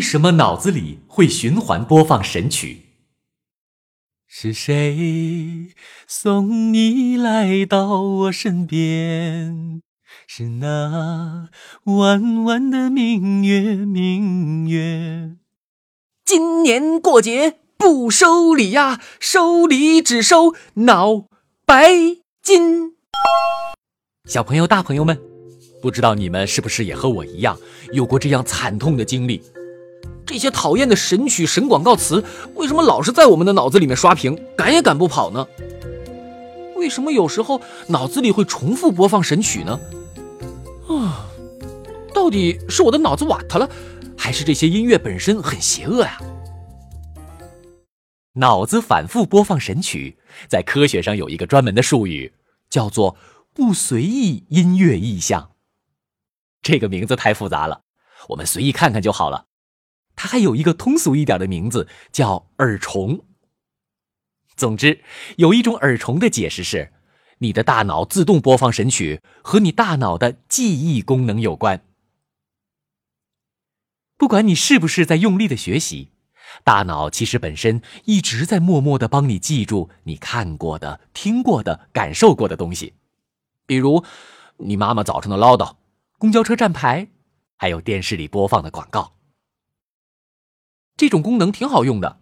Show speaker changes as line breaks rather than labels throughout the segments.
为什么脑子里会循环播放神曲？是谁送你来到我身边？是那弯弯的明月，明月。
今年过节不收礼呀，收礼只收脑白金。
小朋友、大朋友们，不知道你们是不是也和我一样，有过这样惨痛的经历？
这些讨厌的神曲、神广告词，为什么老是在我们的脑子里面刷屏，赶也赶不跑呢？为什么有时候脑子里会重复播放神曲呢？啊，到底是我的脑子瓦特了，还是这些音乐本身很邪恶呀？
脑子反复播放神曲，在科学上有一个专门的术语，叫做不随意音乐意象。这个名字太复杂了，我们随意看看就好了。它还有一个通俗一点的名字，叫耳虫。总之，有一种耳虫的解释是，你的大脑自动播放神曲和你大脑的记忆功能有关。不管你是不是在用力的学习，大脑其实本身一直在默默的帮你记住你看过的、听过的、感受过的东西，比如你妈妈早上的唠叨、公交车站牌，还有电视里播放的广告。这种功能挺好用的，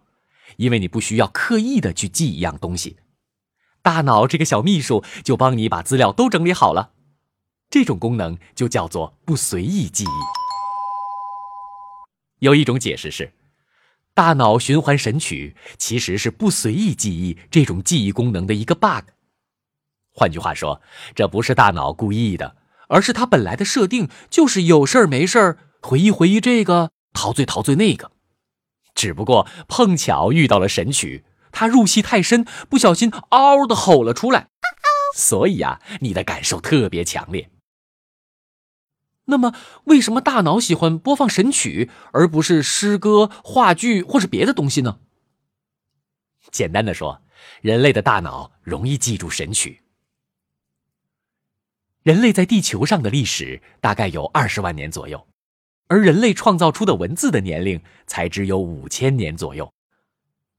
因为你不需要刻意的去记一样东西，大脑这个小秘书就帮你把资料都整理好了。这种功能就叫做不随意记忆。有一种解释是，大脑循环神曲其实是不随意记忆这种记忆功能的一个 bug。换句话说，这不是大脑故意的，而是它本来的设定就是有事儿没事儿回忆回忆这个，陶醉陶醉那个。只不过碰巧遇到了神曲，他入戏太深，不小心嗷的吼了出来，所以啊，你的感受特别强烈。那么，为什么大脑喜欢播放神曲，而不是诗歌、话剧或是别的东西呢？简单的说，人类的大脑容易记住神曲。人类在地球上的历史大概有二十万年左右。而人类创造出的文字的年龄才只有五千年左右。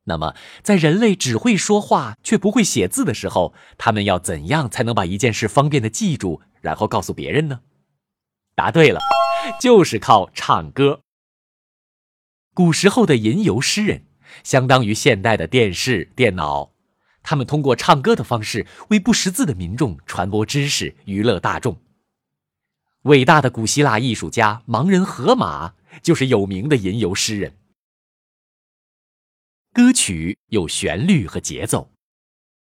那么，在人类只会说话却不会写字的时候，他们要怎样才能把一件事方便的记住，然后告诉别人呢？答对了，就是靠唱歌。古时候的吟游诗人，相当于现代的电视、电脑，他们通过唱歌的方式为不识字的民众传播知识，娱乐大众。伟大的古希腊艺术家盲人荷马就是有名的吟游诗人。歌曲有旋律和节奏，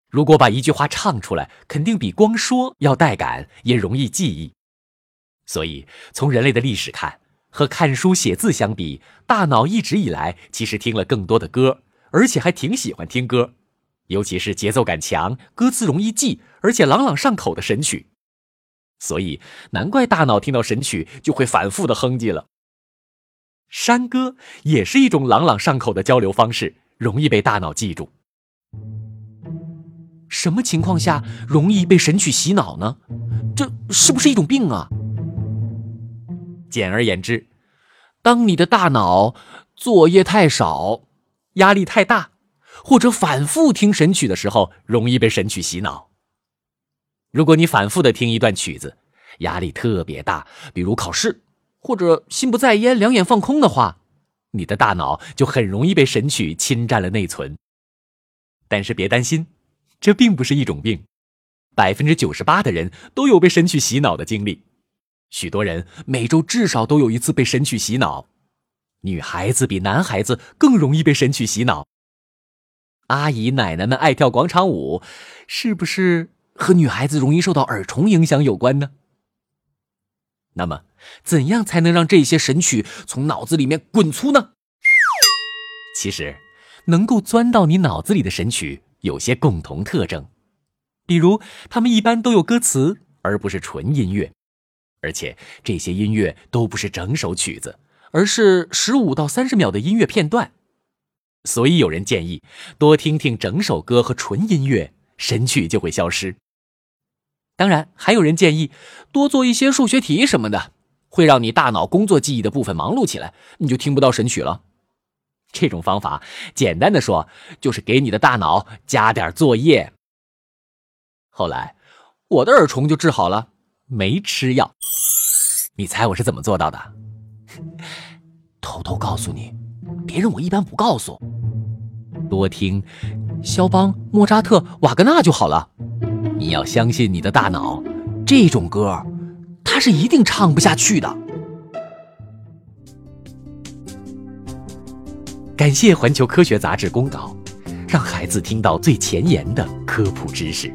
如果把一句话唱出来，肯定比光说要带感，也容易记忆。所以，从人类的历史看，和看书写字相比，大脑一直以来其实听了更多的歌，而且还挺喜欢听歌，尤其是节奏感强、歌词容易记，而且朗朗上口的神曲。所以，难怪大脑听到神曲就会反复的哼唧了。山歌也是一种朗朗上口的交流方式，容易被大脑记住。什么情况下容易被神曲洗脑呢？这是不是一种病啊？简而言之，当你的大脑作业太少、压力太大，或者反复听神曲的时候，容易被神曲洗脑。如果你反复的听一段曲子，压力特别大，比如考试，或者心不在焉、两眼放空的话，你的大脑就很容易被神曲侵占了内存。但是别担心，这并不是一种病，百分之九十八的人都有被神曲洗脑的经历，许多人每周至少都有一次被神曲洗脑。女孩子比男孩子更容易被神曲洗脑。阿姨奶奶们爱跳广场舞，是不是？和女孩子容易受到耳虫影响有关呢。那么，怎样才能让这些神曲从脑子里面滚出呢？其实，能够钻到你脑子里的神曲有些共同特征，比如，它们一般都有歌词，而不是纯音乐，而且这些音乐都不是整首曲子，而是十五到三十秒的音乐片段。所以，有人建议多听听整首歌和纯音乐，神曲就会消失。当然，还有人建议多做一些数学题什么的，会让你大脑工作记忆的部分忙碌起来，你就听不到神曲了。这种方法，简单的说，就是给你的大脑加点作业。后来，我的耳虫就治好了，没吃药。你猜我是怎么做到的？偷偷告诉你，别人我一般不告诉。多听肖邦、莫扎特、瓦格纳就好了。你要相信你的大脑，这种歌，他是一定唱不下去的。感谢环球科学杂志公稿，让孩子听到最前沿的科普知识。